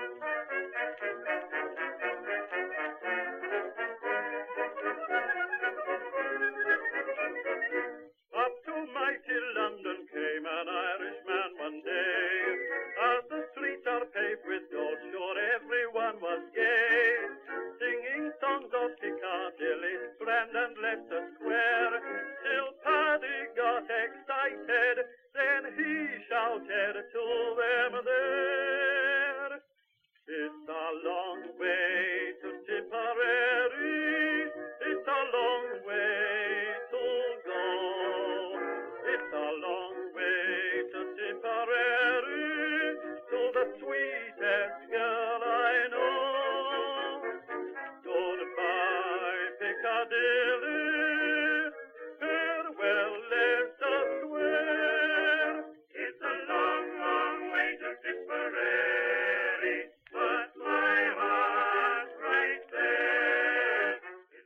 Thank you.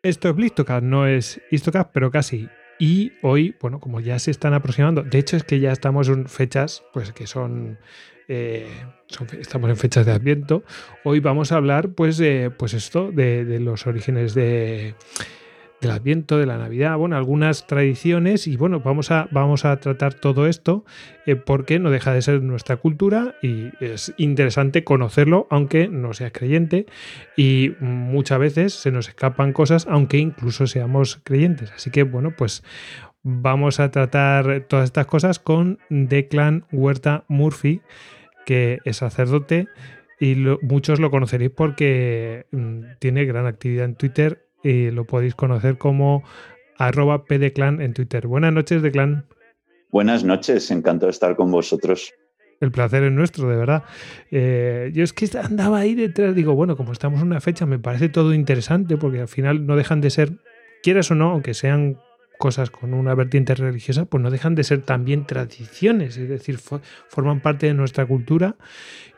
Esto es Blistocast, no es Histocast, pero casi. Y hoy, bueno, como ya se están aproximando, de hecho es que ya estamos en fechas, pues que son, eh, estamos en fechas de Adviento. Hoy vamos a hablar, pues, de, pues esto, de los orígenes de, del Adviento, de la Navidad, bueno, algunas tradiciones y bueno, vamos a, vamos a tratar todo esto eh, porque no deja de ser nuestra cultura y es interesante conocerlo aunque no seas creyente y muchas veces se nos escapan cosas aunque incluso seamos creyentes. Así que bueno, pues vamos a tratar todas estas cosas con Declan Huerta Murphy, que es sacerdote y muchos lo conoceréis porque mm, tiene gran actividad en Twitter y lo podéis conocer como arroba pdclan en Twitter. Buenas noches, Declan. Buenas noches, encantado de estar con vosotros. El placer es nuestro, de verdad. Eh, yo es que andaba ahí detrás, digo, bueno, como estamos en una fecha, me parece todo interesante porque al final no dejan de ser, quieras o no, aunque sean cosas con una vertiente religiosa, pues no dejan de ser también tradiciones, es decir, forman parte de nuestra cultura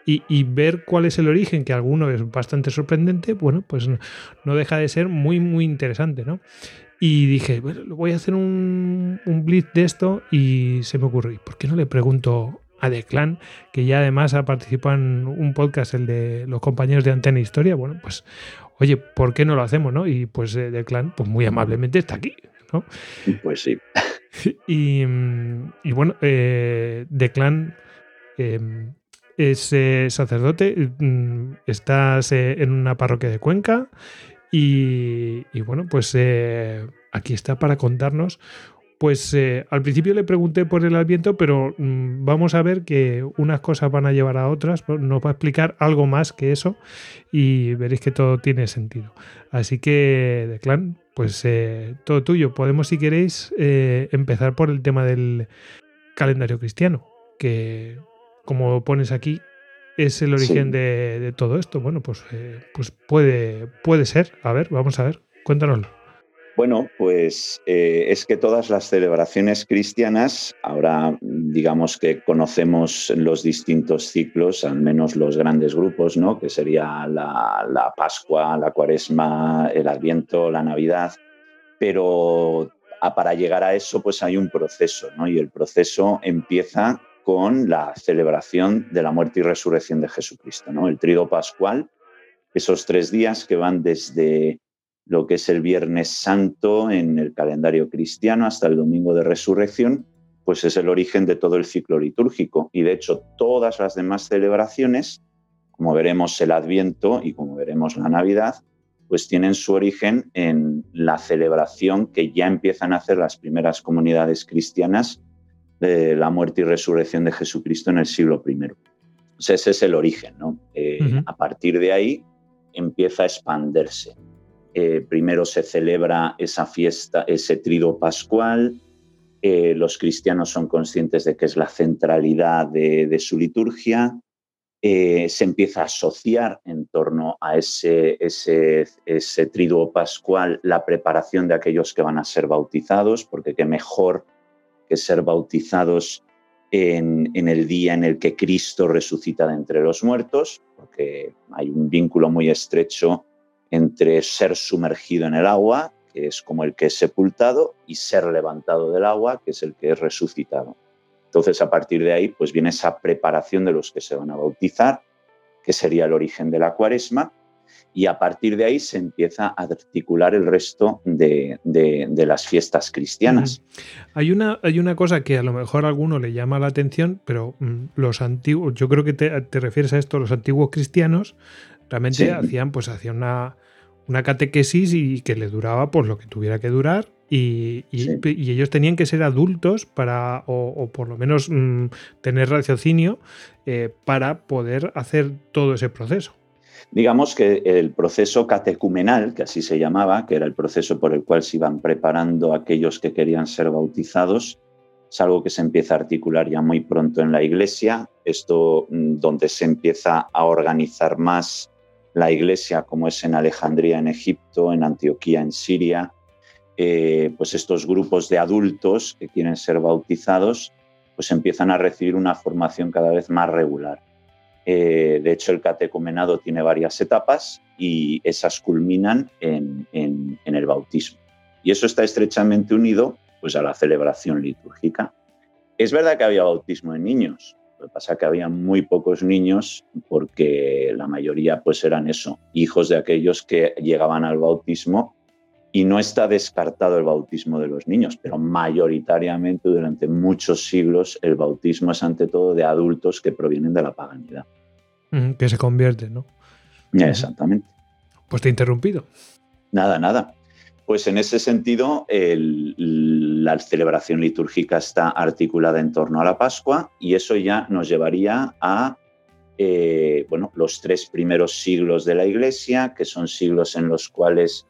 y, ver cuál es el origen, que alguno es bastante sorprendente, bueno, pues no, deja de ser muy, muy interesante, ¿no? Y dije, bueno, voy a hacer un, un blitz de esto y se me ocurrió, ¿por qué no le pregunto a Declan, que ya además ha participado en un podcast, el de los compañeros de Antena Historia? Bueno, pues, oye, ¿por qué no lo hacemos, no? Y pues eh, Declan, pues muy amablemente está aquí, ¿no? Pues sí. Y, y bueno, eh, Declan... Eh, es eh, sacerdote, mm, estás eh, en una parroquia de Cuenca y, bueno, pues eh, aquí está para contarnos. Pues al principio le pregunté por el Adviento, pero mm, vamos a ver que unas cosas van a llevar a otras, pues, nos va a explicar algo más que eso y veréis que todo tiene sentido. Así que, de clan, pues todo tuyo. Podemos, si queréis, empezar por el tema del calendario cristiano, que como pones aquí, es el origen de, todo esto. Bueno, pues, eh, pues puede, puede ser. A ver, vamos a ver, cuéntanoslo. Bueno, pues eh, es que todas las celebraciones cristianas, ahora digamos que conocemos los distintos ciclos, al menos los grandes grupos, ¿no? que sería la, la Pascua, la Cuaresma, el Adviento, la Navidad, pero para llegar a eso pues hay un proceso, ¿no? y el proceso empieza con la celebración de la muerte y resurrección de Jesucristo, ¿no? El trido pascual, esos tres días que van desde lo que es el Viernes Santo en el calendario cristiano hasta el Domingo de Resurrección, pues es el origen de todo el ciclo litúrgico. Y de hecho, todas las demás celebraciones, como veremos el Adviento y como veremos la Navidad, pues tienen su origen en la celebración que ya empiezan a hacer las primeras comunidades cristianas de la muerte y resurrección de Jesucristo en el siglo I. ese es el origen, ¿no? Eh, a partir de ahí empieza a expandirse. Eh, primero se celebra esa fiesta, ese trido pascual. Eh, los cristianos son conscientes de que es la centralidad de, su liturgia. se empieza a asociar en torno a ese, ese, ese triduo pascual la preparación de aquellos que van a ser bautizados, porque qué mejor que ser bautizados en, el día en el que Cristo resucita de entre los muertos, porque hay un vínculo muy estrecho entre ser sumergido en el agua, que es como el que es sepultado, y ser levantado del agua, que es el que es resucitado. Entonces, a partir de ahí, pues viene esa preparación de los que se van a bautizar, que sería el origen de la cuaresma, y a partir de ahí se empieza a articular el resto de, las fiestas cristianas. hay, una, hay una cosa que a lo mejor a alguno le llama la atención, pero mm, los antiguos, yo creo que te, refieres a esto, los antiguos cristianos realmente hacían, pues hacían una, una catequesis y que le duraba pues lo que tuviera que durar y, ellos tenían que ser adultos para, o, por lo menos mm, tener raciocinio eh, para poder hacer todo ese proceso. Digamos que el proceso catecumenal, que así se llamaba, que era el proceso por el cual se iban preparando aquellos que querían ser bautizados, es algo que se empieza a articular ya muy pronto en la iglesia, esto mm, donde se empieza a organizar más la iglesia, como es en Alejandría, en Egipto, en Antioquía, en Siria, eh, pues estos grupos de adultos que quieren ser bautizados, pues empiezan a recibir una formación cada vez más regular. Eh, de hecho, el catecumenado tiene varias etapas y esas culminan en, el bautismo. Y eso está estrechamente unido pues, a la celebración litúrgica. Es verdad que había bautismo en niños, lo que pasa es que había muy pocos niños porque la mayoría pues eran eso, hijos de aquellos que llegaban al bautismo y no está descartado el bautismo de los niños, pero mayoritariamente durante muchos siglos el bautismo es ante todo de adultos que provienen de la paganidad. Que se convierten, ¿no? Exactamente. Pues te he interrumpido. Nada, nada. Pues en ese sentido, la celebración litúrgica está articulada en torno a la Pascua y eso ya nos llevaría a eh, bueno, los tres primeros siglos de la Iglesia, que son siglos en los cuales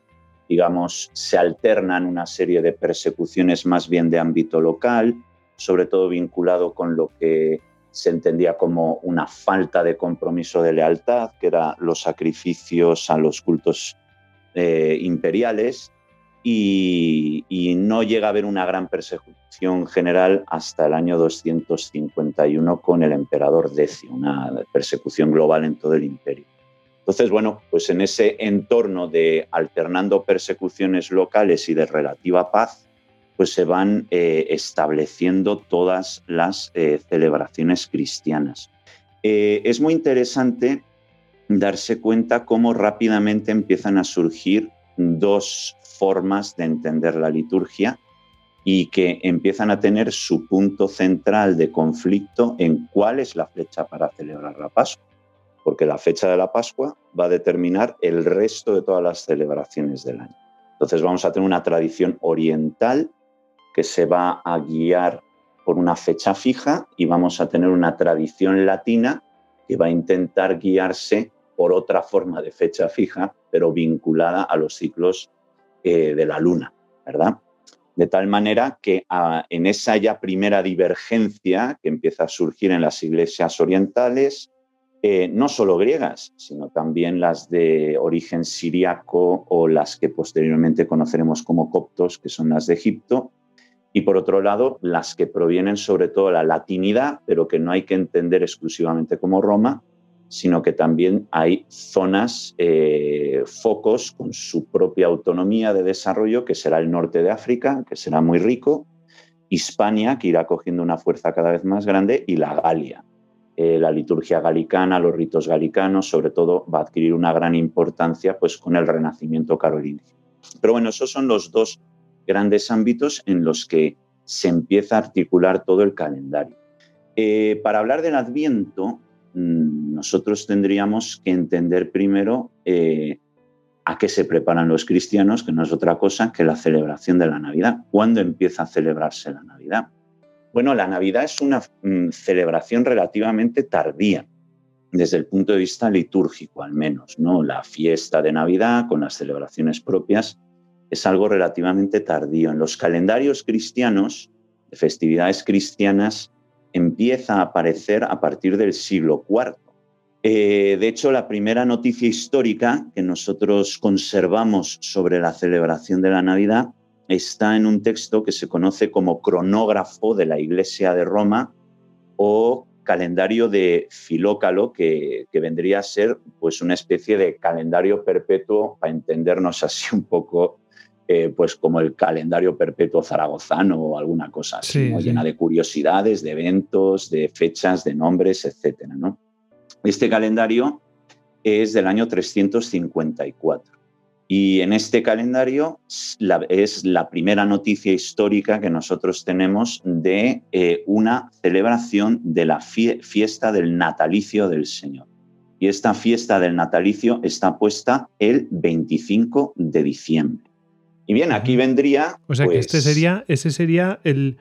digamos, se alternan una serie de persecuciones más bien de ámbito local, sobre todo vinculado con lo que se entendía como una falta de compromiso de lealtad, que eran los sacrificios a los cultos eh, imperiales, y, no llega a haber una gran persecución general hasta el año 251 con el emperador Decio, una persecución global en todo el imperio. Entonces, bueno, pues en ese entorno de alternando persecuciones locales y de relativa paz, pues se van eh, estableciendo todas las eh, celebraciones cristianas. Eh, es muy interesante darse cuenta cómo rápidamente empiezan a surgir dos formas de entender la liturgia y que empiezan a tener su punto central de conflicto en cuál es la fecha para celebrar la Pascua porque la fecha de la Pascua va a determinar el resto de todas las celebraciones del año. Entonces vamos a tener una tradición oriental que se va a guiar por una fecha fija y vamos a tener una tradición latina que va a intentar guiarse por otra forma de fecha fija, pero vinculada a los ciclos eh, de la luna, ¿verdad? De tal manera que ah, en esa ya primera divergencia que empieza a surgir en las iglesias orientales, eh, no solo griegas, sino también las de origen siriaco o las que posteriormente conoceremos como coptos, que son las de Egipto, y por otro lado, las que provienen sobre todo de la latinidad, pero que no hay que entender exclusivamente como Roma, sino que también hay zonas, eh, focos con su propia autonomía de desarrollo, que será el norte de África, que será muy rico, Hispania, que irá cogiendo una fuerza cada vez más grande, y la Galia, eh, la liturgia galicana, los ritos galicanos, sobre todo va a adquirir una gran importancia pues, con el renacimiento carolingio. Pero bueno, esos son los dos grandes ámbitos en los que se empieza a articular todo el calendario. Eh, para hablar del Adviento, mm, nosotros tendríamos que entender primero eh, a qué se preparan los cristianos, que no es otra cosa que la celebración de la Navidad. ¿Cuándo empieza a celebrarse la Navidad? Bueno, la Navidad es una mm, celebración relativamente tardía, desde el punto de vista litúrgico al menos, ¿no? La fiesta de Navidad con las celebraciones propias es algo relativamente tardío. En los calendarios cristianos, de festividades cristianas, empieza a aparecer a partir del siglo IV. Eh, de hecho, la primera noticia histórica que nosotros conservamos sobre la celebración de la Navidad está en un texto que se conoce como cronógrafo de la Iglesia de Roma o calendario de Filócalo, que, vendría a ser pues, una especie de calendario perpetuo, para entendernos así un poco, eh, pues como el calendario perpetuo zaragozano o alguna cosa así, llena de curiosidades, de eventos, de fechas, de nombres, etc. ¿no? Este calendario es del año 354. Y en este calendario es la primera noticia histórica que nosotros tenemos de eh, una celebración de la fiesta del natalicio del Señor. Y esta fiesta del natalicio está puesta el 25 de diciembre. Y bien, aquí vendría... O sea que este pues sería, ese sería el,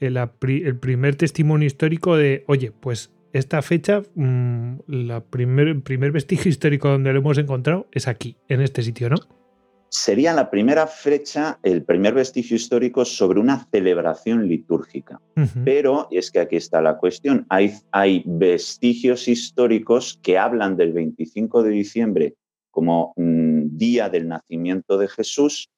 el, el primer testimonio histórico de, oye, pues esta fecha, mm, la primer, el primer vestigio histórico donde lo hemos encontrado es aquí, en este sitio, ¿no? Sería la primera fecha, el primer vestigio histórico sobre una celebración litúrgica. Pero, y es que aquí está la cuestión, hay, hay vestigios históricos que hablan del 25 de diciembre como mm, día del nacimiento de Jesús,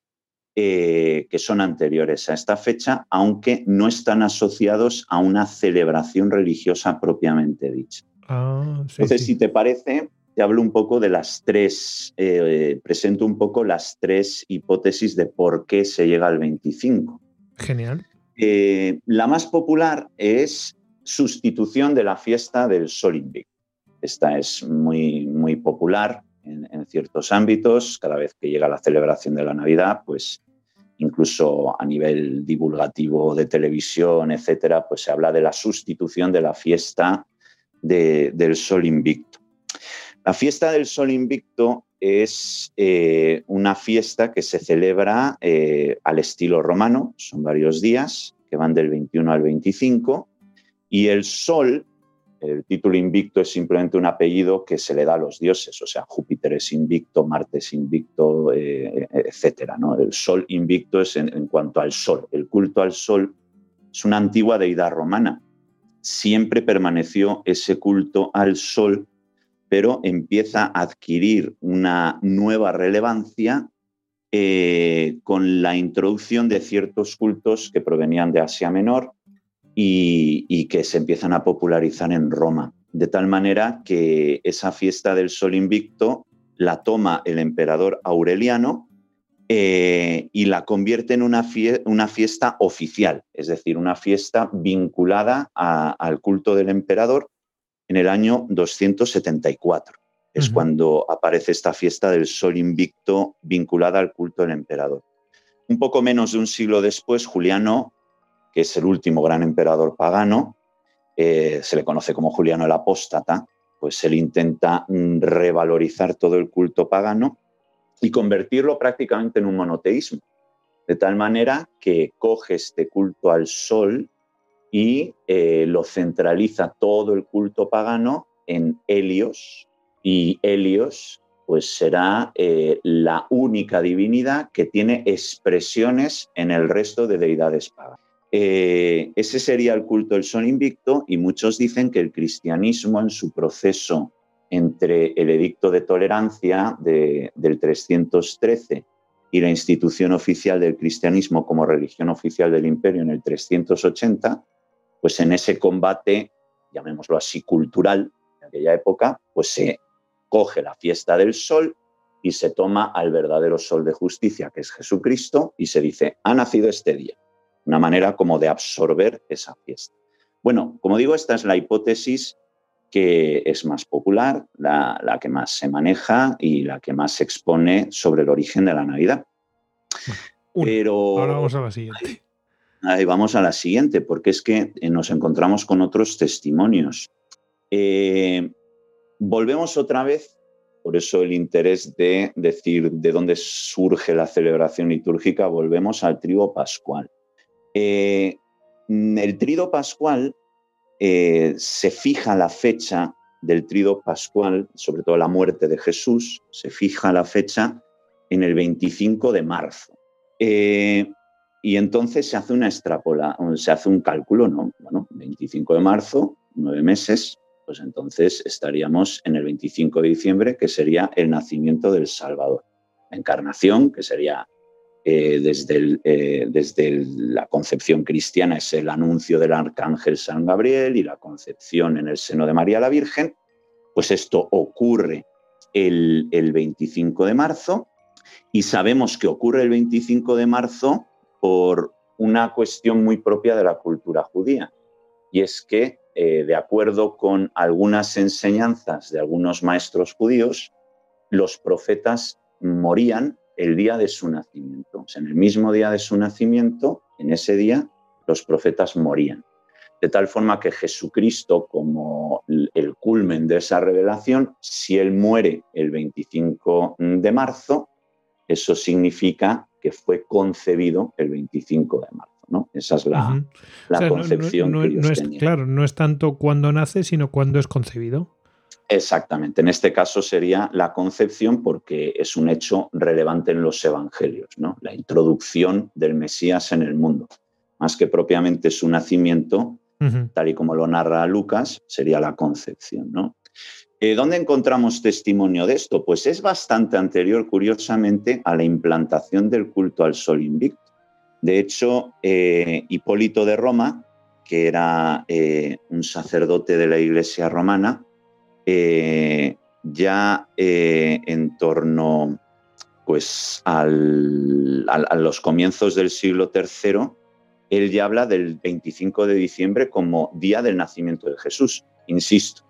eh, que son anteriores a esta fecha, aunque no están asociados a una celebración religiosa propiamente dicha. Ah, Entonces, si te parece, te hablo un poco de las tres, eh, presento un poco las tres hipótesis de por qué se llega al 25. Genial. Eh, la más popular es sustitución de la fiesta del Sol Invicto. Esta es muy, muy popular en, en, ciertos ámbitos. Cada vez que llega la celebración de la Navidad, pues incluso a nivel divulgativo de televisión, etcétera, pues se habla de la sustitución de la fiesta del Sol Invicto. La fiesta del Sol Invicto es eh, una fiesta que se celebra eh, al estilo romano, son varios días que van del 21 al 25, y el Sol el título invicto es simplemente un apellido que se le da a los dioses, o sea, Júpiter es invicto, Marte es invicto, eh, etcétera. ¿no? El sol invicto es en, cuanto al sol. El culto al sol es una antigua deidad romana. Siempre permaneció ese culto al sol, pero empieza a adquirir una nueva relevancia eh, con la introducción de ciertos cultos que provenían de Asia Menor y, que se empiezan a popularizar en Roma. De tal manera que esa fiesta del Sol Invicto la toma el emperador Aureliano eh, y la convierte en una, fiesta oficial, es decir, una fiesta vinculada al culto del emperador en el año 274. Es cuando aparece esta fiesta del Sol Invicto vinculada al culto del emperador. Un poco menos de un siglo después, Juliano que es el último gran emperador pagano, eh, se le conoce como Juliano el Apóstata, pues él intenta mm, revalorizar todo el culto pagano y convertirlo prácticamente en un monoteísmo, de tal manera que coge este culto al sol y eh, lo centraliza todo el culto pagano en Helios, y Helios pues será eh, la única divinidad que tiene expresiones en el resto de deidades paganas. Eh, ese sería el culto del sol invicto y muchos dicen que el cristianismo en su proceso entre el edicto de tolerancia del 313 y la institución oficial del cristianismo como religión oficial del imperio en el 380, pues en ese combate, llamémoslo así, cultural de aquella época, pues se coge la fiesta del sol y se toma al verdadero sol de justicia, que es Jesucristo, y se dice, ha nacido este día una manera como de absorber esa fiesta. Bueno, como digo, esta es la hipótesis que es más popular, la, que más se maneja y la que más se expone sobre el origen de la Navidad. Pero ahora vamos a la siguiente. Ahí vamos a la siguiente, porque es que eh, nos encontramos con otros testimonios. Eh, volvemos otra vez, por eso el interés de decir de dónde surge la celebración litúrgica, volvemos al trigo pascual. Eh, el trido pascual eh, se fija la fecha del trido pascual, sobre todo la muerte de Jesús, se fija la fecha en el 25 de marzo. Eh, y entonces se hace una extrapola, se hace un cálculo, ¿no? Bueno, 25 de marzo, nueve meses, pues entonces estaríamos en el 25 de diciembre, que sería el nacimiento del Salvador. La encarnación, que sería eh, desde, eh, desde la concepción cristiana es el anuncio del arcángel San Gabriel y la concepción en el seno de María la Virgen, pues esto ocurre el, el 25 de marzo y sabemos que ocurre el 25 de marzo por una cuestión muy propia de la cultura judía. y es que, eh, de acuerdo con algunas enseñanzas de algunos maestros judíos, los profetas morían el día de su nacimiento. O sea, en el mismo día de su nacimiento, en ese día, los profetas morían. De tal forma que Jesucristo, como el culmen de esa revelación, si Él muere el 25 de marzo, eso significa que fue concebido el 25 de marzo. ¿no? Esa es la, concepción. No, es, claro, no es tanto cuando nace, sino cuando es concebido. Exactamente. En este caso sería la concepción porque es un hecho relevante en los evangelios, ¿no? La introducción del Mesías en el mundo. Más que propiamente su nacimiento, tal y como lo narra Lucas, sería la concepción, ¿no? Eh, ¿Dónde encontramos testimonio de esto? Pues es bastante anterior, curiosamente, a la implantación del culto al sol invicto. De hecho, eh, Hipólito de Roma, que era eh, un sacerdote de la Iglesia romana, ya en torno pues, a los comienzos del siglo III, él ya habla del 25 de diciembre como día del nacimiento de Jesús. Insisto,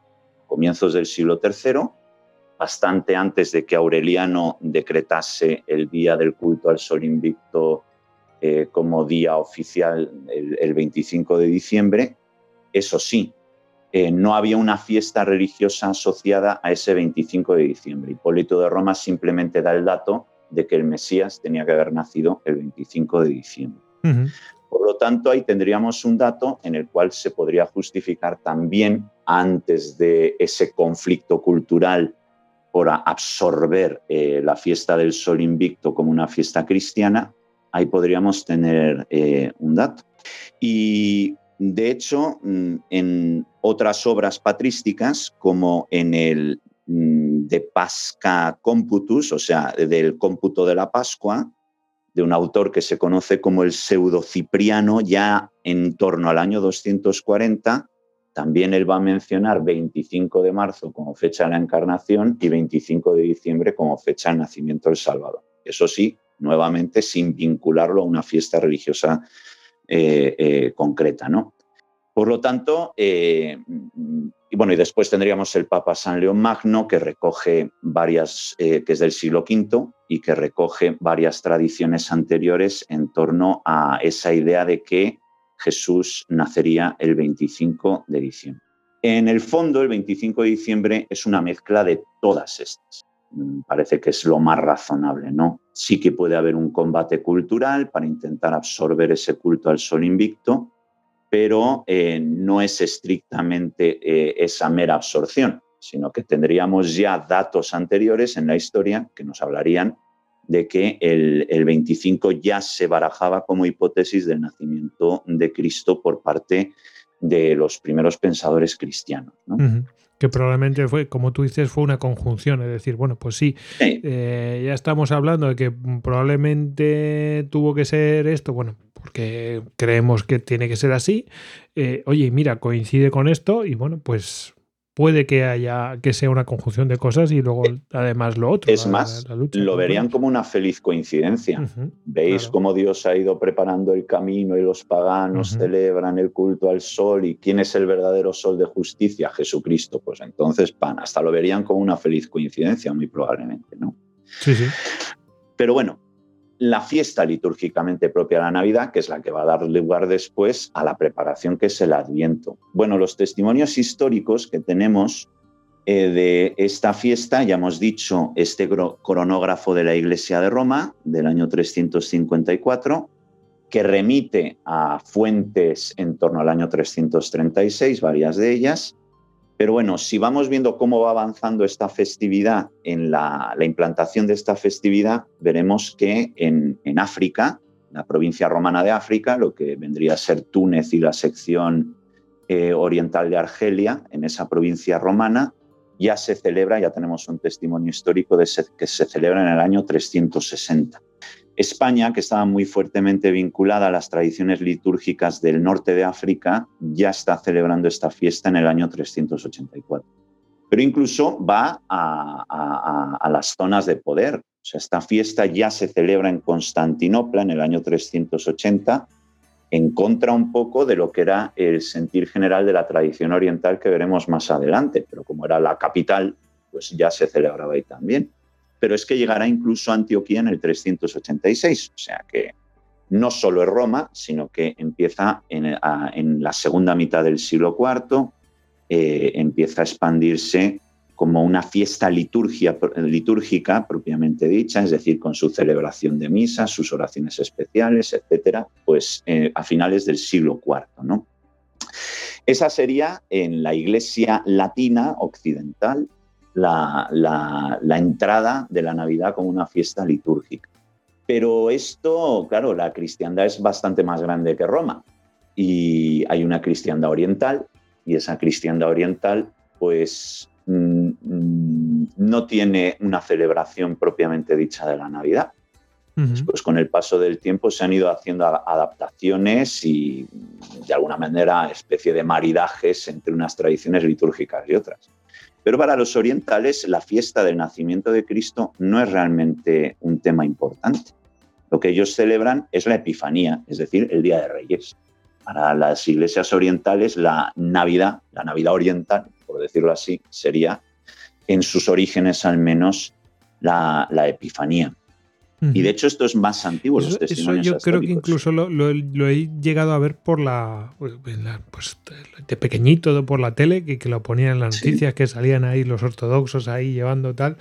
comienzos del siglo III, bastante antes de que Aureliano decretase el día del culto al sol invicto eh, como día oficial el, 25 de diciembre. Eso sí, eh, no había una fiesta religiosa asociada a ese 25 de diciembre. Hipólito de Roma simplemente da el dato de que el Mesías tenía que haber nacido el 25 de diciembre. Por lo tanto, ahí tendríamos un dato en el cual se podría justificar también, antes de ese conflicto cultural por absorber eh, la fiesta del sol invicto como una fiesta cristiana, ahí podríamos tener eh, un dato. Y de hecho, mm, en otras obras patrísticas, como en el mm, de Pasca Computus, o sea, del cómputo de la Pascua, de un autor que se conoce como el pseudo Cipriano, ya en torno al año 240, también él va a mencionar 25 de marzo como fecha de la encarnación y 25 de diciembre como fecha del nacimiento del Salvador. Eso sí, nuevamente sin vincularlo a una fiesta religiosa concreta. ¿no? Por lo tanto, eh, y bueno, y después tendríamos el Papa San León Magno, que recoge varias, que es del siglo V y que recoge varias tradiciones anteriores en torno a esa idea de que Jesús nacería el 25 de diciembre. En el fondo, el 25 de diciembre es una mezcla de todas estas. Mm, parece que es lo más razonable, ¿no? Sí que puede haber un combate cultural para intentar absorber ese culto al sol invicto, pero eh, no es estrictamente eh, esa mera absorción, sino que tendríamos ya datos anteriores en la historia que nos hablarían de que el, el 25 ya se barajaba como hipótesis del nacimiento de Cristo por parte de los primeros pensadores cristianos. Que probablemente fue, como tú dices, fue una conjunción. Es decir, bueno, pues sí, eh, ya estamos hablando de que probablemente tuvo que ser esto, bueno, porque creemos que tiene que ser así. Eh, oye, mira, coincide con esto y bueno, pues puede que haya que sea una conjunción de cosas y luego eh, además lo otro. Es más, lo verían como una feliz coincidencia. Veis cómo Dios ha ido preparando el camino y los paganos celebran el culto al sol y quién es el verdadero sol de justicia, Jesucristo. Pues entonces, pan, hasta lo verían como una feliz coincidencia, muy probablemente, ¿no? Sí, sí. Pero bueno, la fiesta litúrgicamente propia de la Navidad, que es la que va a dar lugar después a la preparación que es el Adviento. Bueno, los testimonios históricos que tenemos eh, de esta fiesta, ya hemos dicho, este cronógrafo de la Iglesia de Roma del año 354, que remite a fuentes en torno al año 336, varias de ellas, pero bueno, si vamos viendo cómo va avanzando esta festividad, en la, implantación de esta festividad, veremos que en, África, la provincia romana de África, lo que vendría a ser Túnez y la sección eh, oriental de Argelia, en esa provincia romana, ya se celebra, ya tenemos un testimonio histórico de que se celebra en el año 360. España, que estaba muy fuertemente vinculada a las tradiciones litúrgicas del norte de África, ya está celebrando esta fiesta en el año 384. Pero incluso va a, las zonas de poder. O sea, esta fiesta ya se celebra en Constantinopla en el año 380, en contra un poco de lo que era el sentir general de la tradición oriental que veremos más adelante, pero como era la capital, pues ya se celebraba ahí también. Pero es que llegará incluso a Antioquía en el 386, o sea que no solo es Roma, sino que empieza en, la segunda mitad del siglo IV, eh, empieza a expandirse como una fiesta litúrgica propiamente dicha, es decir, con su celebración de misas, sus oraciones especiales, etcétera, pues eh, a finales del siglo IV. ¿no? Esa sería en la Iglesia latina occidental la, la entrada de la Navidad como una fiesta litúrgica. Pero esto, claro, la cristiandad es bastante más grande que Roma y hay una cristiandad oriental y esa cristiandad oriental pues Mm, mm, no tiene una celebración propiamente dicha de la Navidad. Pues con el paso del tiempo se han ido haciendo adaptaciones y de alguna manera especie de maridajes entre unas tradiciones litúrgicas y otras. Pero para los orientales la fiesta del nacimiento de Cristo no es realmente un tema importante. Lo que ellos celebran es la Epifanía, es decir, el Día de Reyes. Para las iglesias orientales la Navidad, la Navidad oriental, por decirlo así, sería en sus orígenes al menos la, Epifanía. Y de hecho esto es más antiguo. Eso, los eso yo creo que incluso lo, he llegado a ver por la, pues, pues de pequeñito por la tele, que, que lo ponían en las noticias, que salían ahí los ortodoxos ahí llevando tal.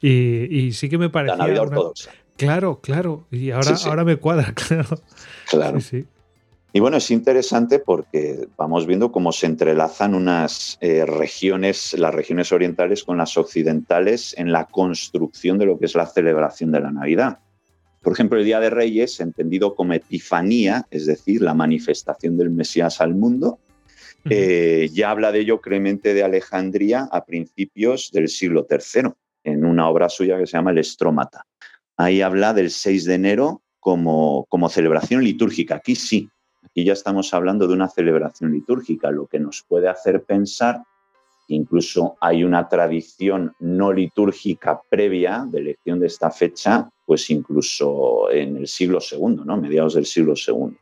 Y, sí que me parecía... La Navidad ortodoxa. Claro, claro. Y ahora, ahora me cuadra, claro. Claro. Sí, y bueno, es interesante porque vamos viendo cómo se entrelazan unas eh, regiones, las regiones orientales con las occidentales en la construcción de lo que es la celebración de la Navidad. Por ejemplo, el Día de Reyes, entendido como Epifanía, es decir, la manifestación del Mesías al mundo, eh, ya habla de ello Clemente de Alejandría a principios del siglo III, en una obra suya que se llama El Estrómata. Ahí habla del 6 de enero como, como celebración litúrgica. Aquí sí, Aquí ya estamos hablando de una celebración litúrgica, lo que nos puede hacer pensar que incluso hay una tradición no litúrgica previa de elección de esta fecha, pues incluso en el siglo II, ¿no? mediados del siglo II.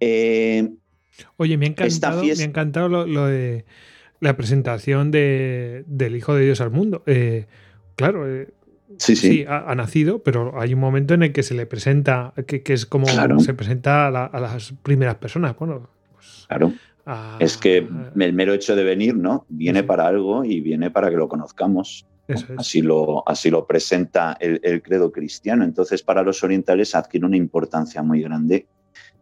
Eh, Oye, me ha encantado, me ha encantado lo, de la presentación del Hijo de Dios al mundo. Eh, claro, eh, Sí, sí. ha, nacido, pero hay un momento en el que se le presenta, que, es como se presenta a, las primeras personas. Bueno, pues, claro. es que el mero hecho de venir, ¿no? Viene para algo y viene para que lo conozcamos. así, lo, así lo presenta el, el, credo cristiano. Entonces, para los orientales adquiere una importancia muy grande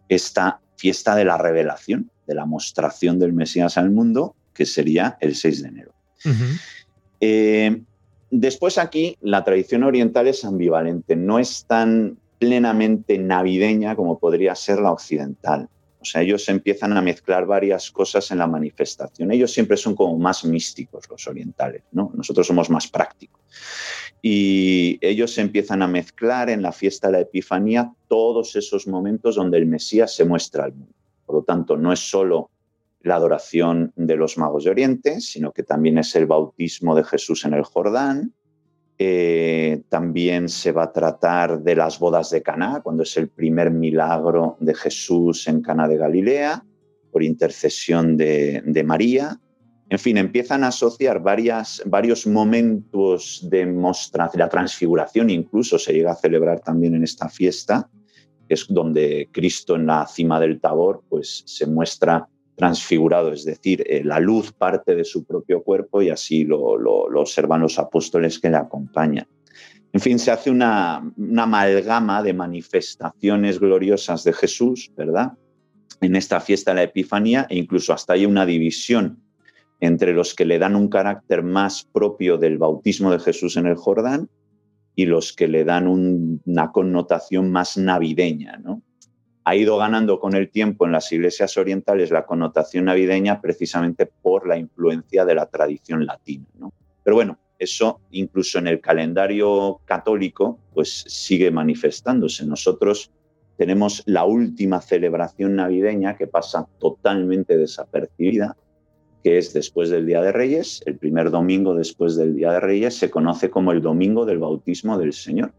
esta fiesta de la revelación, de la mostración del Mesías al mundo, que sería el 6 de enero. Después aquí la tradición oriental es ambivalente, no es tan plenamente navideña como podría ser la occidental. O sea, ellos empiezan a mezclar varias cosas en la manifestación. Ellos siempre son como más místicos, los orientales, ¿no? Nosotros somos más prácticos. Y ellos empiezan a mezclar en la fiesta de la Epifanía todos esos momentos donde el Mesías se muestra al mundo. Por lo tanto, no es solo la adoración de los magos de Oriente, sino que también es el bautismo de Jesús en el Jordán. Eh, también se va a tratar de las bodas de Caná, cuando es el primer milagro de Jesús en Caná de Galilea, por intercesión de, María. En fin, empiezan a asociar varios momentos de mostración, la transfiguración incluso se llega a celebrar también en esta fiesta, que es donde Cristo en la cima del Tabor pues, se muestra transfigurado, es decir, eh, la luz parte de su propio cuerpo y así lo, observan los apóstoles que le acompañan. En fin, se hace una, amalgama de manifestaciones gloriosas de Jesús, ¿verdad? En esta fiesta de la Epifanía e incluso hasta hay una división entre los que le dan un carácter más propio del bautismo de Jesús en el Jordán y los que le dan una connotación más navideña, ¿no? Ha ido ganando con el tiempo en las iglesias orientales la connotación navideña precisamente por la influencia de la tradición latina. Pero bueno, eso incluso en el calendario católico pues sigue manifestándose. Nosotros tenemos la última celebración navideña que pasa totalmente desapercibida, que es después del Día de Reyes, el primer domingo después del Día de Reyes se conoce como el Domingo del Bautismo del Señor.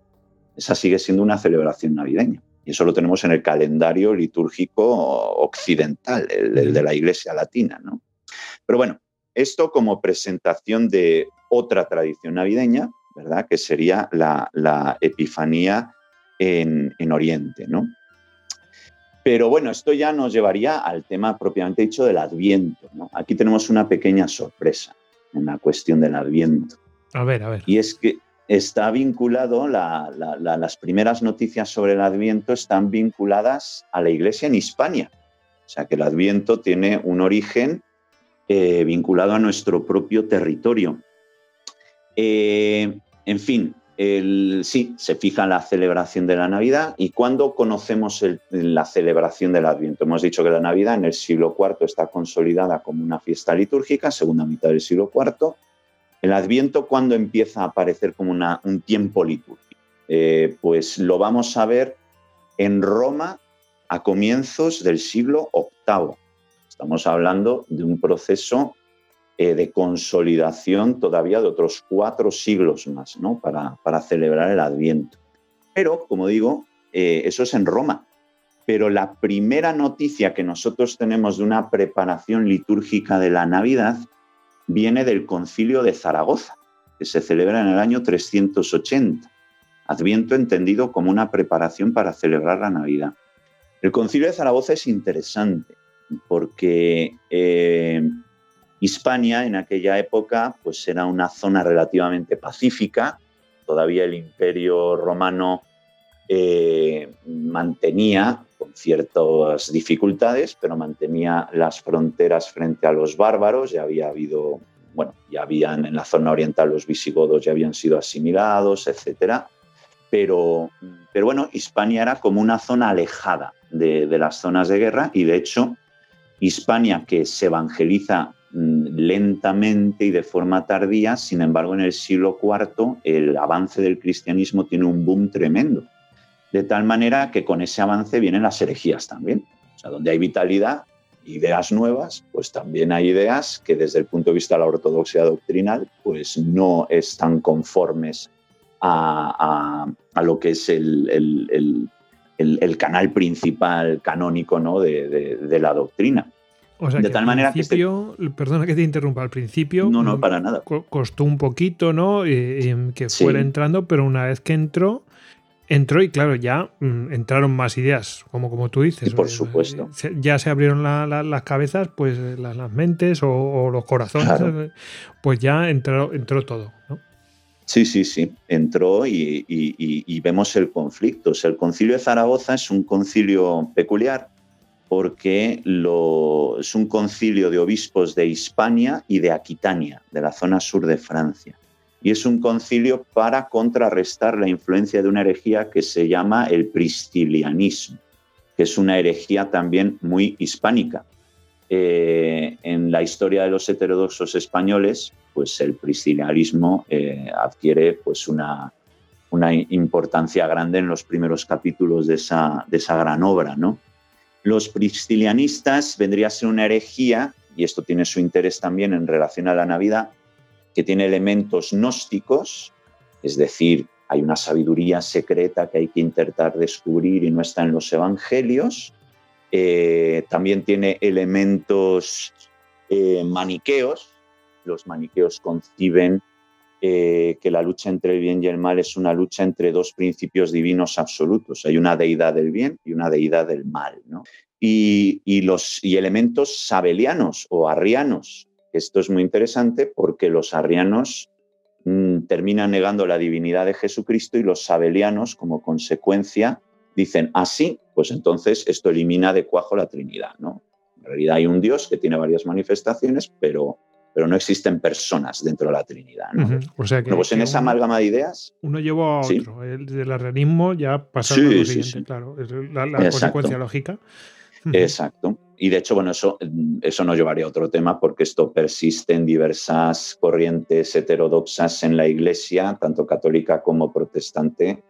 Esa sigue siendo una celebración navideña Y eso lo tenemos en el calendario litúrgico occidental, el, de la Iglesia Latina. ¿no? Pero bueno, esto como presentación de otra tradición navideña, ¿verdad? Que sería la, Epifanía en, en, Oriente, ¿no? Pero bueno, esto ya nos llevaría al tema propiamente dicho del Adviento. ¿no? Aquí tenemos una pequeña sorpresa en la cuestión del Adviento. A ver, a ver. Y es que está vinculado, las primeras noticias sobre el Adviento están vinculadas a la Iglesia en Hispania. O sea que el Adviento tiene un origen eh, vinculado a nuestro propio territorio. Eh, en fin, sí, se fija la celebración de la Navidad y cuando conocemos la celebración del Adviento. Hemos dicho que la Navidad en el siglo IV está consolidada como una fiesta litúrgica, segunda mitad del siglo IV, el Adviento, ¿cuándo empieza a aparecer como un tiempo litúrgico? Eh, pues lo vamos a ver en Roma a comienzos del siglo VIII. Estamos hablando de un proceso eh, de consolidación todavía de otros cuatro siglos más ¿no? para, para celebrar el Adviento. Pero, como digo, eh, eso es en Roma. Pero la primera noticia que nosotros tenemos de una preparación litúrgica de la Navidad viene del concilio de Zaragoza, que se celebra en el año 380. Adviento entendido como una preparación para celebrar la Navidad. El concilio de Zaragoza es interesante porque eh, Hispania en aquella época pues era una zona relativamente pacífica, todavía el imperio romano eh, mantenía, con ciertas dificultades, pero mantenía las fronteras frente a los bárbaros. Ya había habido, bueno, ya habían en la zona oriental los visigodos ya habían sido asimilados, etc. Pero, pero bueno, Hispania era como una zona alejada de, de las zonas de guerra y de hecho Hispania que se evangeliza mm, lentamente y de forma tardía, sin embargo en el siglo IV el avance del cristianismo tiene un boom tremendo de tal manera que con ese avance vienen las herejías también. O sea, donde hay vitalidad, ideas nuevas, pues también hay ideas que desde el punto de vista de la ortodoxia doctrinal, pues no están conformes a, lo que es el, canal principal canónico ¿no? de, la doctrina. O sea, de tal manera que este perdona que te interrumpa, al principio no, no, para nada. costó un poquito, ¿no? Eh, eh, que fuera entrando, pero una vez que entró, entró y claro, ya mm, entraron más ideas, como, como tú dices. por supuesto. ya se abrieron las cabezas, pues las, mentes o, los corazones, pues ya entró, entró todo. Sí, sí, sí, entró y, vemos el conflicto. el concilio de Zaragoza es un concilio peculiar porque lo, es un concilio de obispos de Hispania y de Aquitania, de la zona sur de Francia y es un concilio para contrarrestar la influencia de una herejía que se llama el pristilianismo, que es una herejía también muy hispánica. Eh, en la historia de los heterodoxos españoles, pues el pristilianismo eh, adquiere pues una, una, importancia grande en los primeros capítulos de esa, de esa gran obra. ¿no? Los pristilianistas vendría a ser una herejía, y esto tiene su interés también en relación a la Navidad, que tiene elementos gnósticos, es decir, hay una sabiduría secreta que hay que intentar descubrir y no está en los evangelios. Eh, también tiene elementos eh, maniqueos. Los maniqueos conciben eh, que la lucha entre el bien y el mal es una lucha entre dos principios divinos absolutos. Hay una deidad del bien y una deidad del mal. Y, los, y elementos sabelianos o arrianos, esto es muy interesante porque los arrianos mm, terminan negando la divinidad de Jesucristo y los sabelianos, como consecuencia, dicen así, ah, pues entonces esto elimina de cuajo la Trinidad. ¿no? En realidad hay un Dios que tiene varias manifestaciones, pero, pero no existen personas dentro de la Trinidad. ¿no? O sea que, pues en esa amalgama de ideas. Uno llevó a otro. El del arrianismo ya pasando a lo siguiente, claro. Es la, consecuencia lógica. Exacto. Y de hecho, bueno, eso, eso nos llevaría a otro tema porque esto persiste en diversas corrientes heterodoxas en la Iglesia, tanto católica como protestante,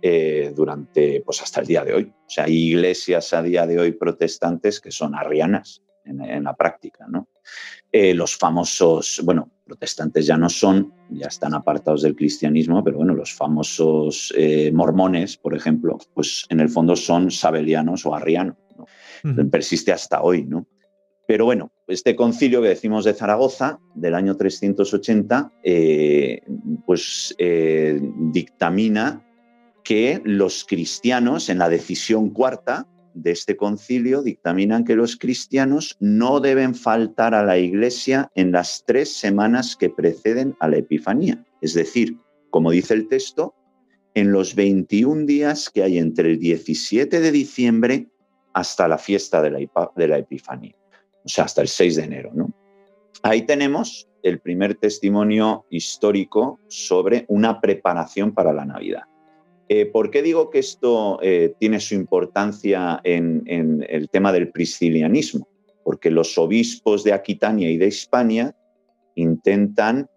eh, durante, pues hasta el día de hoy. O sea, hay iglesias a día de hoy protestantes que son arrianas. en, la práctica. ¿no? Eh, los famosos, bueno, protestantes ya no son, ya están apartados del cristianismo, pero bueno, los famosos eh, mormones, por ejemplo, pues en el fondo son sabelianos o arrianos. Persiste hasta hoy, ¿no? Pero bueno, este concilio que decimos de Zaragoza, del año 380, eh, pues eh, dictamina que los cristianos, en la decisión cuarta de este concilio, dictaminan que los cristianos no deben faltar a la iglesia en las tres semanas que preceden a la Epifanía. Es decir, como dice el texto, en los 21 días que hay entre el 17 de diciembre hasta la fiesta de la, Epifanía o sea, hasta el 6 de enero. ¿no? Ahí tenemos el primer testimonio histórico sobre una preparación para la Navidad. Eh, ¿Por qué digo que esto eh, tiene su importancia en, el tema del priscilianismo? Porque los obispos de Aquitania y de Hispania intentan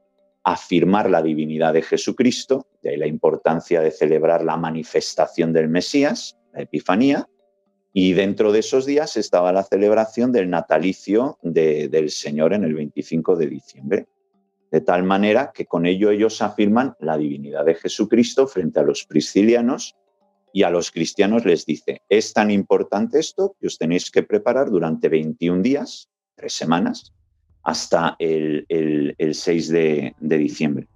afirmar la divinidad de Jesucristo, de ahí la importancia de celebrar la manifestación del Mesías, la Epifanía, y dentro de esos días estaba la celebración del natalicio del Señor en el 25 de diciembre. De tal manera que con ello ellos afirman la divinidad de Jesucristo frente a los priscilianos y a los cristianos les dice, es tan importante esto que os tenéis que preparar durante 21 días, tres semanas, hasta el, 6 de, de diciembre.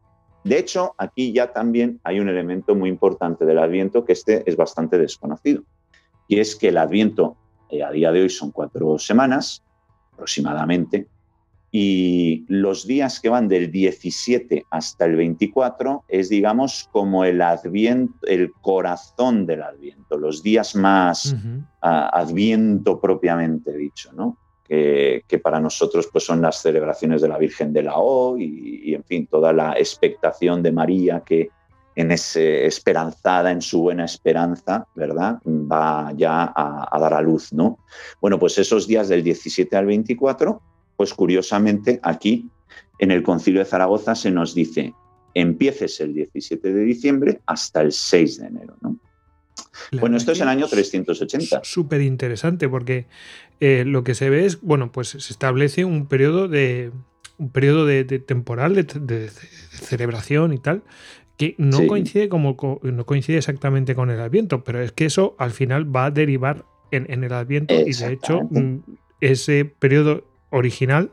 De hecho, aquí ya también hay un elemento muy importante del Adviento que este es bastante desconocido y es que el Adviento eh, a día de hoy son cuatro semanas aproximadamente, y los días que van del 17 hasta el 24 es, digamos, como el adviento, el corazón del adviento, los días más adviento propiamente dicho, ¿no? Que, para nosotros pues, son las celebraciones de la Virgen de la O y, en fin, toda la expectación de María que en ese esperanzada, en su buena esperanza, ¿verdad? Va ya a, dar a luz, ¿no? Bueno, pues esos días del 17 al 24, pues curiosamente aquí en el Concilio de Zaragoza se nos dice, empieces el 17 de diciembre hasta el 6 de enero, ¿no? bueno, esto es el año 380. Súper interesante porque eh, lo que se ve es, bueno, pues se establece un periodo de, un periodo de, temporal de, celebración y tal, que no coincide como no coincide exactamente con el Adviento, pero es que eso al final va a derivar en, el Adviento y de hecho mm, ese periodo original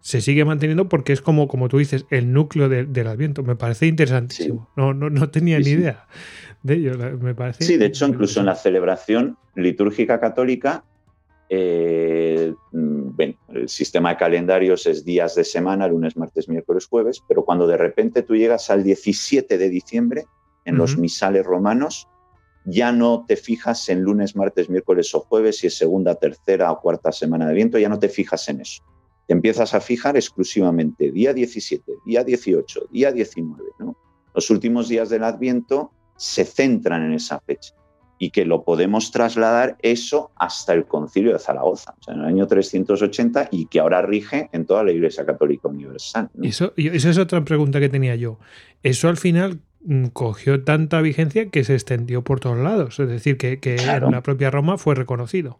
se sigue manteniendo porque es como, como tú dices, el núcleo del Adviento. Me parece interesantísimo. No, no, no, tenía ni idea de ello. Me parece sí, de hecho, incluso en la celebración litúrgica católica eh, mm, el sistema de calendarios es días de semana, lunes, martes, miércoles, jueves, pero cuando de repente tú llegas al 17 de diciembre, en los misales romanos, ya no te fijas en lunes, martes, miércoles o jueves, si es segunda, tercera o cuarta semana de viento, ya no te fijas en eso. Te empiezas a fijar exclusivamente día 17, día 18, día 19. ¿no? Los últimos días del Adviento se centran en esa fecha y que lo podemos trasladar eso hasta el concilio de Zaragoza, en el año 380, y que ahora rige en toda la Iglesia Católica Universal. Eso, esa es otra pregunta que tenía yo. Eso al final mm, cogió tanta vigencia que se extendió por todos lados, es decir, que, en la propia Roma fue reconocido.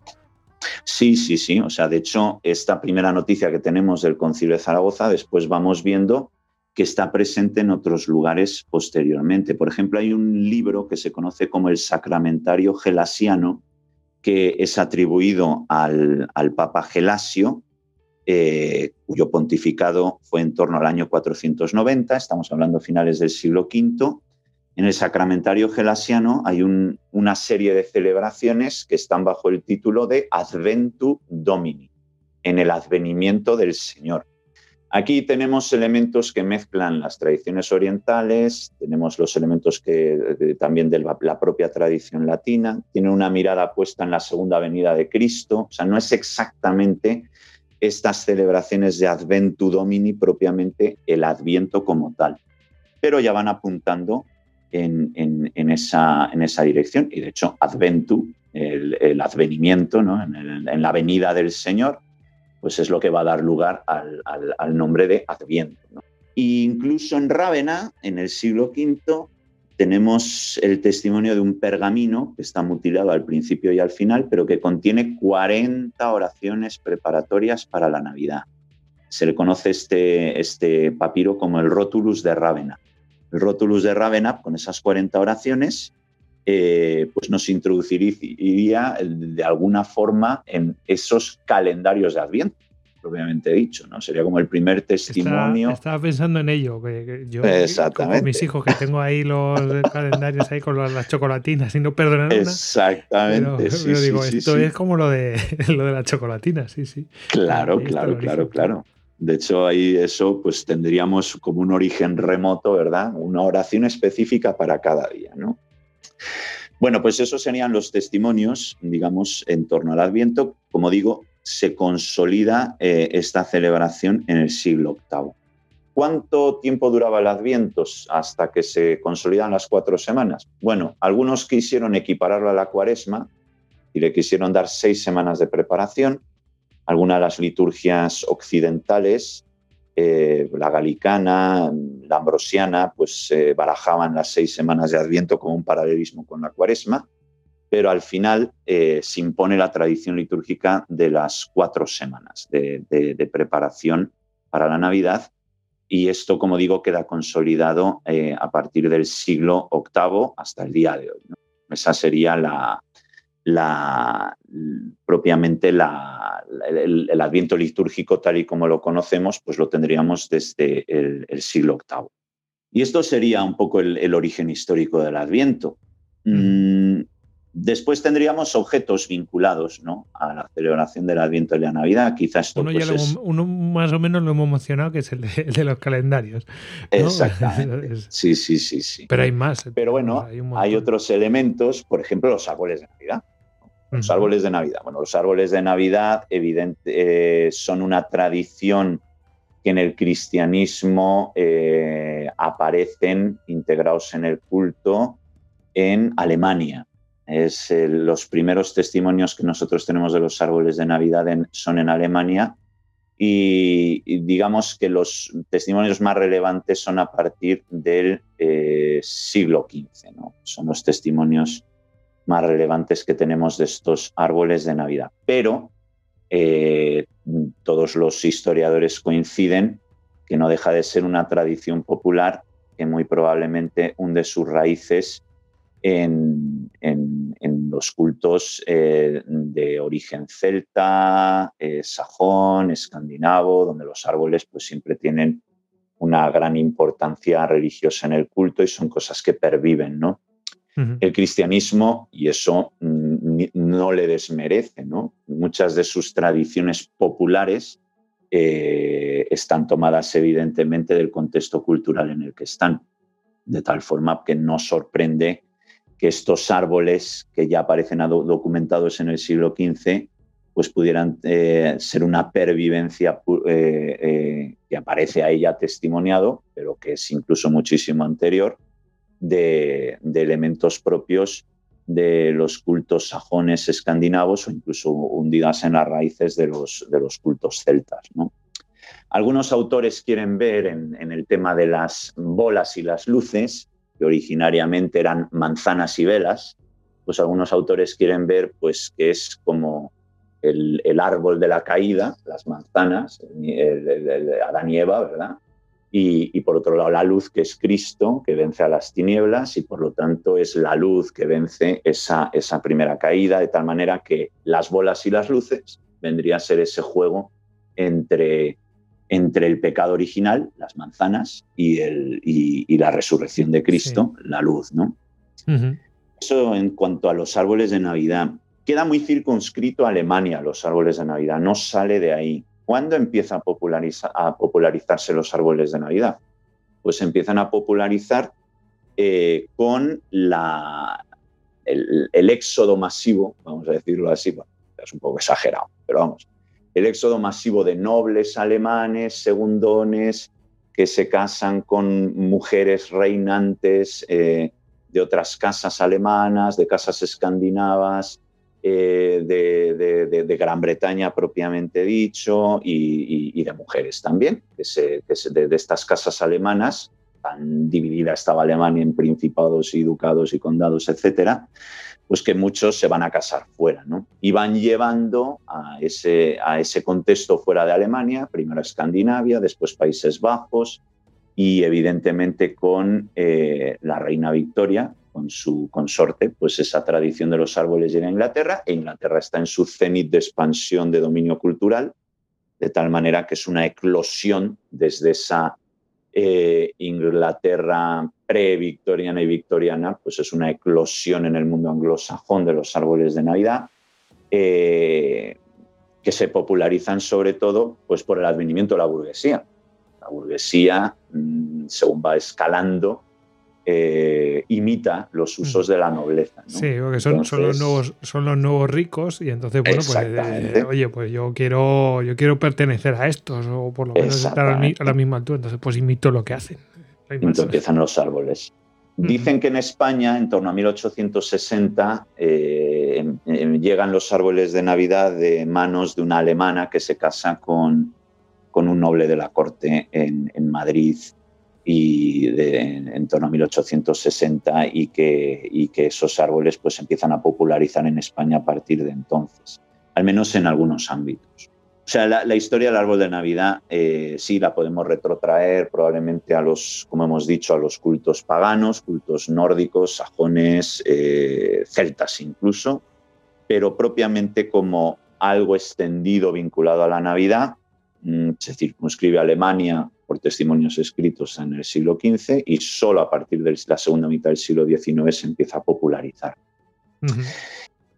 Sí, sí, sí. O sea, de hecho, esta primera noticia que tenemos del concilio de Zaragoza, después vamos viendo que está presente en otros lugares posteriormente. Por ejemplo, hay un libro que se conoce como el Sacramentario Gelasiano, que es atribuido al, Papa Gelasio, eh, cuyo pontificado fue en torno al año 490, estamos hablando finales del siglo V. En el Sacramentario Gelasiano hay una serie de celebraciones que están bajo el título de Adventu Domini, en el advenimiento del Señor. Aquí tenemos elementos que mezclan las tradiciones orientales, tenemos los elementos que, también de la propia tradición latina, tiene una mirada puesta en la segunda venida de Cristo, o sea, no es exactamente estas celebraciones de Adventu Domini propiamente el Adviento como tal, pero ya van apuntando en, esa, en esa, dirección y de hecho Adventu, el, advenimiento, en la venida del Señor, pues es lo que va a dar lugar al, nombre de Adviento. incluso en Rávena, en el siglo V, tenemos el testimonio de un pergamino que está mutilado al principio y al final, pero que contiene 40 oraciones preparatorias para la Navidad. Se le conoce este, este papiro como el Rotulus de Rávena. El Rotulus de Rávena, con esas 40 oraciones, eh, pues nos introduciría de alguna forma en esos calendarios de Adviento propiamente dicho, ¿no? Sería como el primer testimonio. Estaba, pensando en ello, que yo Exactamente. con mis hijos que tengo ahí los calendarios ahí con las chocolatinas y no perdonan nada. Exactamente. Pero, digo, esto es como lo de lo de las chocolatinas, sí, sí. Claro, claro, claro, claro. De hecho, ahí eso pues tendríamos como un origen remoto, ¿verdad? Una oración específica para cada día, ¿no? Bueno, pues esos serían los testimonios, digamos, en torno al Adviento. Como digo, se consolida eh, esta celebración en el siglo VIII. ¿Cuánto tiempo duraba el Adviento hasta que se consolidan las cuatro semanas? Bueno, algunos quisieron equipararlo a la cuaresma y le quisieron dar seis semanas de preparación. Algunas de las liturgias occidentales, eh, la galicana, la ambrosiana, pues se barajaban las seis semanas de Adviento como un paralelismo con la cuaresma pero al final eh, se impone la tradición litúrgica de las cuatro semanas de, preparación para la Navidad y esto, como digo, queda consolidado eh, a partir del siglo VIII hasta el día de hoy. Esa sería la, propiamente el, adviento litúrgico tal y como lo conocemos, pues lo tendríamos desde el, siglo VIII. Y esto sería un poco el, origen histórico del adviento. Después tendríamos objetos vinculados ¿no? a la celebración del Adviento y la Navidad. Quizás esto, uno, pues, uno más o menos lo hemos mencionado, que es el de, los calendarios. Exactamente. sí, sí, sí, sí. Pero hay más. Pero bueno, hay, otros elementos, por ejemplo, los árboles de Navidad. Los árboles de Navidad. Bueno, los árboles de Navidad, evidente, eh, son una tradición que en el cristianismo eh, aparecen integrados en el culto en Alemania es, eh, los primeros testimonios que nosotros tenemos de los árboles de Navidad son en Alemania y, digamos que los testimonios más relevantes son a partir del siglo XV. ¿no? Son los testimonios más relevantes que tenemos de estos árboles de Navidad. Pero eh, todos los historiadores coinciden que no deja de ser una tradición popular que muy probablemente hunde sus raíces en, los cultos eh, de origen celta, eh, sajón, escandinavo, donde los árboles pues, siempre tienen una gran importancia religiosa en el culto y son cosas que perviven, ¿no? El cristianismo, y eso mm, no le desmerece, ¿no? Muchas de sus tradiciones populares eh, están tomadas evidentemente del contexto cultural en el que están, de tal forma que no sorprende que estos árboles que ya aparecen documentados en el siglo XV pues pudieran eh, ser una pervivencia eh, que aparece ahí ya testimoniado, pero que es incluso muchísimo anterior, de, elementos propios de los cultos sajones escandinavos o incluso hundidas en las raíces de los, de los cultos celtas. Algunos autores quieren ver en el tema de las bolas y las luces originariamente eran manzanas y velas, pues algunos autores quieren ver pues, que es como el, árbol de la caída, las manzanas, el, y Eva, ¿verdad? Y, por otro lado la luz que es Cristo, que vence a las tinieblas y por lo tanto es la luz que vence esa, esa primera caída, de tal manera que las bolas y las luces vendría a ser ese juego entre entre el pecado original, las manzanas, y, el, y, la resurrección de Cristo, la luz. ¿no? Eso en cuanto a los árboles de Navidad. Queda muy circunscrito a Alemania los árboles de Navidad, no sale de ahí. ¿Cuándo empieza a, popularizarse los árboles de Navidad? Pues empiezan a popularizar eh, con la, el, éxodo masivo, vamos a decirlo así, es un poco exagerado, pero vamos, el éxodo masivo de nobles alemanes, segundones, que se casan con mujeres reinantes eh, de otras casas alemanas, de casas escandinavas, eh, de, Gran Bretaña propiamente dicho, y, de mujeres también, de, estas casas alemanas tan dividida estaba Alemania en principados y ducados y condados, etcétera, pues que muchos se van a casar fuera, ¿no? Y van llevando a ese, a ese contexto fuera de Alemania, primero Escandinavia, después Países Bajos y evidentemente con eh, la reina Victoria, con su consorte, pues esa tradición de los árboles llega a Inglaterra e Inglaterra está en su cenit de expansión de dominio cultural, de tal manera que es una eclosión desde esa eh, Inglaterra pre-victoriana y victoriana, pues es una eclosión en el mundo anglosajón de los árboles de Navidad, eh, que se popularizan sobre todo pues, por el advenimiento de la burguesía. La burguesía, mm, según va escalando, eh, imita los mm. usos de la nobleza. Sí, porque son, son, los nuevos, son los nuevos ricos y entonces, bueno, pues, eh, oye, pues yo quiero, yo quiero pertenecer a estos o por lo menos estar a la misma altura, entonces pues imito lo que hacen. Entonces empiezan los árboles. Dicen que en España, en torno a 1860, eh, em, em, llegan los árboles de Navidad de manos de una alemana que se casa con, con un noble de la corte en, en Madrid y en, torno a 1860 y que, y que esos árboles pues empiezan a popularizar en España a partir de entonces, al menos en algunos ámbitos. O sea, la, historia del árbol de Navidad eh, sí la podemos retrotraer probablemente a los, como hemos dicho, a los cultos paganos, cultos nórdicos, sajones, eh, celtas incluso, pero propiamente como algo extendido vinculado a la Navidad, mm, se circunscribe a Alemania por testimonios escritos en el siglo XV y solo a partir de la segunda mitad del siglo XIX se empieza a popularizar.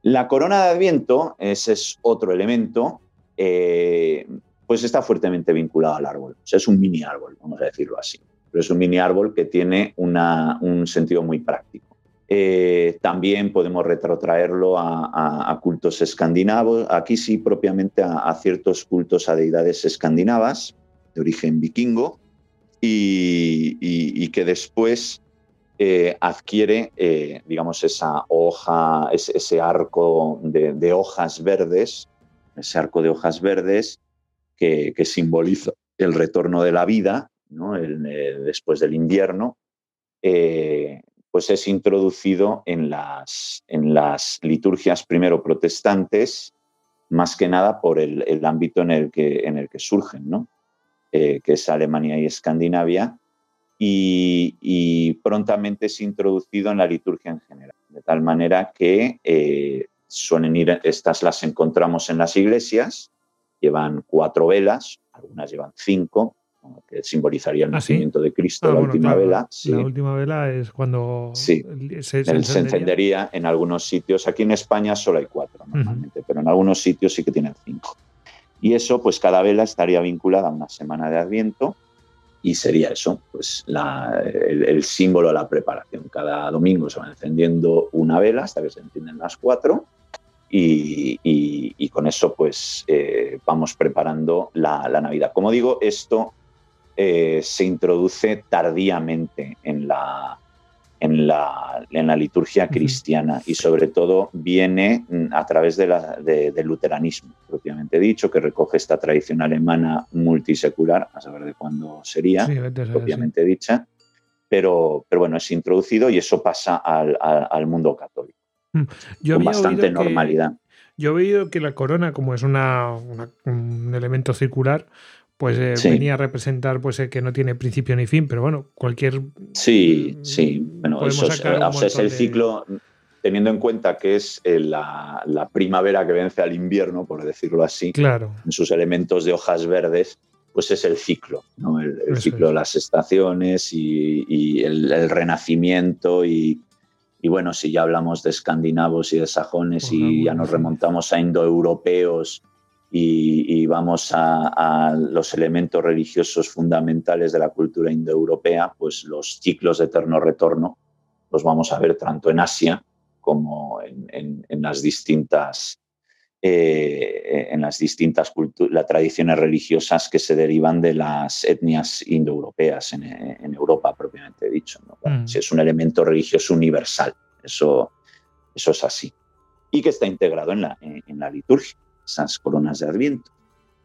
La corona de Adviento, ese es otro elemento, eh, pues está fuertemente vinculado al árbol. O sea, es un mini árbol, vamos a decirlo así. Pero es un mini árbol que tiene un sentido muy práctico. Eh, también podemos retrotraerlo a, cultos escandinavos, aquí sí propiamente a, ciertos cultos a deidades escandinavas, de origen vikingo y, que después eh, adquiere, eh, digamos, esa hoja, ese, arco de, hojas verdes, ese arco de hojas verdes que, simboliza el retorno de la vida después del invierno, eh, pues es introducido en las, en las liturgias primero protestantes, más que nada por el, el ámbito en el que, en el que surgen, ¿no? Eh, que es Alemania y Escandinavia, y, prontamente es introducido en la liturgia en general, de tal manera que eh, suelen ir, estas las encontramos en las iglesias, llevan cuatro velas, algunas llevan cinco, que simbolizaría el ¿Ah, nacimiento de Cristo, ah, la última vela. La última vela es cuando se, encendería. en algunos sitios. Aquí en España solo hay cuatro normalmente, pero en algunos sitios sí que tienen cinco. Y eso, pues cada vela estaría vinculada a una semana de Adviento y sería eso, pues el, símbolo de la preparación. Cada domingo se va encendiendo una vela hasta que se encienden las cuatro y, con eso pues eh, vamos preparando la, Navidad. Como digo, esto eh, se introduce tardíamente en la, en la, en la liturgia cristiana y sobre todo viene mm, a través de del luteranismo, propiamente dicho, que recoge esta tradición alemana multisecular, a saber de cuándo sería, propiamente dicha, pero, pero bueno, es introducido y eso pasa al, al, mundo católico mm. con bastante normalidad. yo he oído que la corona, como es una, un elemento circular, pues eh, venía a representar pues que no tiene principio ni fin, pero bueno, cualquier... Sí, mm, sí, bueno, eso es, el ciclo, teniendo en cuenta que es eh, la, primavera que vence al invierno, por decirlo así, claro. en sus elementos de hojas verdes, pues es el ciclo, ¿no? el, ciclo de las estaciones y, el, renacimiento y, y, bueno, si ya hablamos de escandinavos y de sajones y ya nos remontamos a indoeuropeos, y, vamos a, los elementos religiosos fundamentales de la cultura indoeuropea, pues los ciclos de eterno retorno los vamos a ver tanto en Asia como en, las distintas eh, en las distintas las tradiciones religiosas que se derivan de las etnias indoeuropeas en, en Europa propiamente dicho. Mm. Si es un elemento religioso universal, eso, eso es así. Y que está integrado en la, en la liturgia esas coronas de Adviento.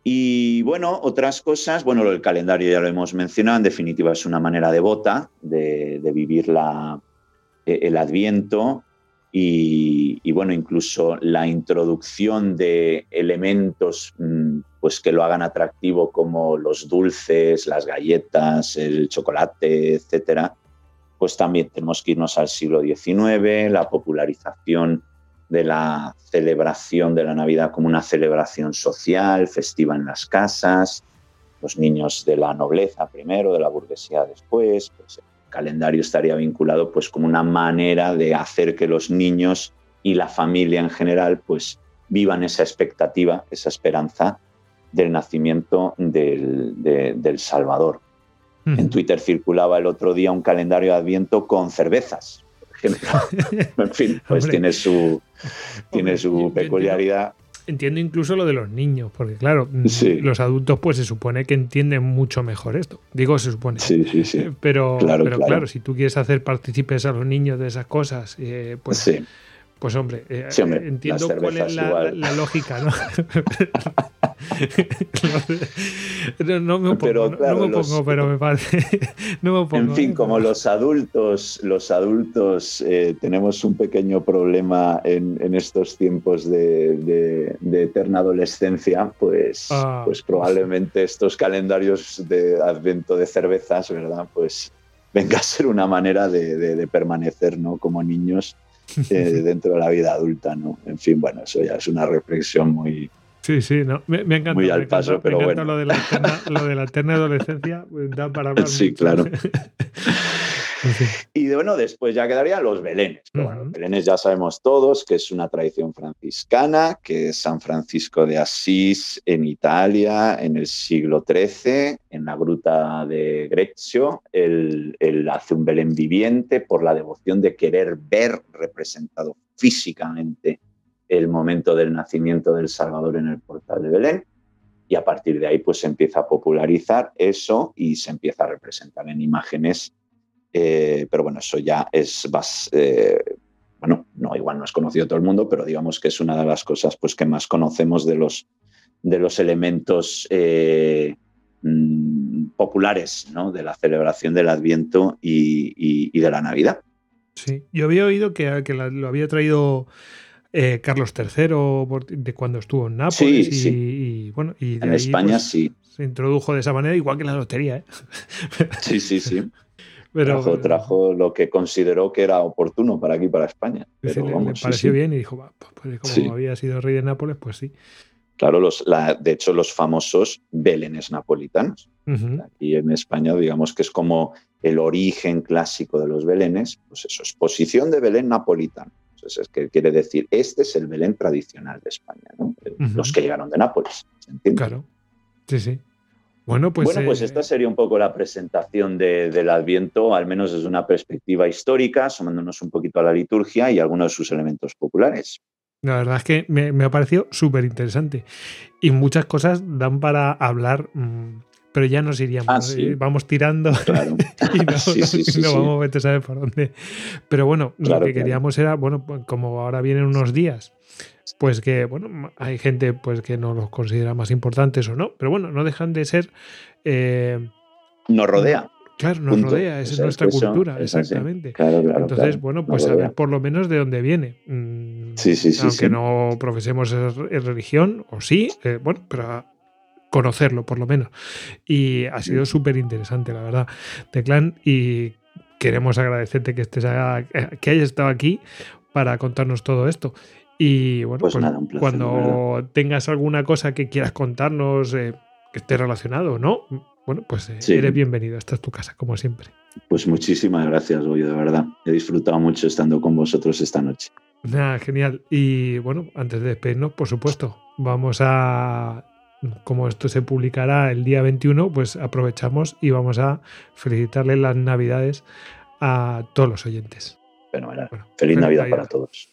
Y bueno, otras cosas, bueno, el calendario ya lo hemos mencionado, en definitiva es una manera devota de, de vivir la, e, el adviento y, bueno, incluso la introducción de elementos mm, pues que lo hagan atractivo como los dulces, las galletas, el chocolate, etcétera, pues también tenemos que irnos al siglo XIX, la popularización de la celebración de la Navidad como una celebración social, festiva en las casas, los niños de la nobleza primero, de la burguesía después, pues el calendario estaría vinculado pues como una manera de hacer que los niños y la familia en general pues vivan esa expectativa, esa esperanza del nacimiento del, del Salvador. En Twitter circulaba el otro día un calendario de Adviento con cervezas, en fin, pues tiene su, tiene su peculiaridad. Entiendo incluso lo de los niños, porque claro, mm, los adultos pues se supone que entienden mucho mejor esto. Digo, se supone. Sí, sí, sí. Eh, pero claro, pero claro. si tú quieres hacer partícipes a los niños de esas cosas, eh, pues pues hombre, eh, entiendo cuál es la, lógica, ¿no? no, me opongo, pero, no, me pongo, pero me parece. no me en fin, ¿eh? como los adultos, los adultos eh, tenemos un pequeño problema en, estos tiempos de, eterna adolescencia, pues, ah. pues probablemente estos calendarios de advento de cervezas, ¿verdad? Pues venga a ser una manera de, permanecer, ¿no? Como niños eh, dentro de la vida adulta, ¿no? En fin, bueno, eso ya es una reflexión muy, Sí, sí, no. me, me encanta. Muy al paso, pero bueno. Lo de, la eterna, lo de la eterna adolescencia, pues, da para hablar. Sí, claro. Y bueno, después ya quedarían los belenes. los belenes ya sabemos todos que es una tradición franciscana, que es San Francisco de Asís en Italia en el siglo XIII, en la gruta de Greccio. Él, él hace un belén viviente por la devoción de querer ver representado físicamente el momento del nacimiento del Salvador en el portal de Belén y a partir de ahí pues se empieza a popularizar eso y se empieza a representar en imágenes, eh, pero bueno, eso ya es más, eh, bueno, no, igual no es conocido todo el mundo, pero digamos que es una de las cosas pues que más conocemos de los, de los elementos eh, mm, populares ¿no? de la celebración del Adviento y, de la Navidad. Sí, yo había oído que, que lo había traído eh, Carlos III de cuando estuvo en Nápoles y, bueno y en España pues, sí. se introdujo de esa manera igual que la lotería ¿eh? sí sí sí. Pero, trajo, lo que consideró que era oportuno para aquí para España pero, le, pareció bien y dijo pues como había sido rey de Nápoles pues sí Claro, los, de hecho, los famosos belenes napolitanos. Aquí en España, digamos que es como el origen clásico de los belenes, pues eso, exposición de Belén napolitano. Entonces, es que quiere decir, este es el Belén tradicional de España, ¿no? los que llegaron de Nápoles. ¿se entiende? Claro. Sí, sí. Bueno, pues, bueno, pues eh, esta sería un poco la presentación del Adviento, al menos desde una perspectiva histórica, asomándonos un poquito a la liturgia y algunos de sus elementos populares. La verdad es que me, ha parecido súper interesante. Y muchas cosas dan para hablar mm, pero ya nos iríamos. Ah, ¿eh? Vamos tirando y no, vamos a saber por dónde. Pero bueno, lo que queríamos era, bueno, pues como ahora vienen unos días, pues que, bueno, hay gente pues que no los considera más importantes o no, pero bueno, no dejan de ser... Eh, nos rodea. Claro, nos rodea, esa es nuestra cultura, exactamente. Entonces, bueno, pues saber por lo menos de dónde viene. Mm, sí, sí, sí. Aunque no profesemos religión, o sí, eh, bueno, pero conocerlo por lo menos. Y ha sido súper interesante, la verdad, Teclan. Y queremos agradecerte que estés que hayas estado aquí para contarnos todo esto. Y bueno, pues, pues cuando tengas alguna cosa que quieras contarnos eh, que esté relacionado no, bueno, pues eh, eres bienvenido. Esta es tu casa, como siempre. Pues muchísimas gracias, Goyo, de verdad. He disfrutado mucho estando con vosotros esta noche. Nada, genial. Y bueno, antes de despedirnos, por supuesto, vamos a como esto se publicará el día 21, pues aprovechamos y vamos a felicitarle las Navidades a todos los oyentes. Fenomenal. Feliz, Navidad, para todos.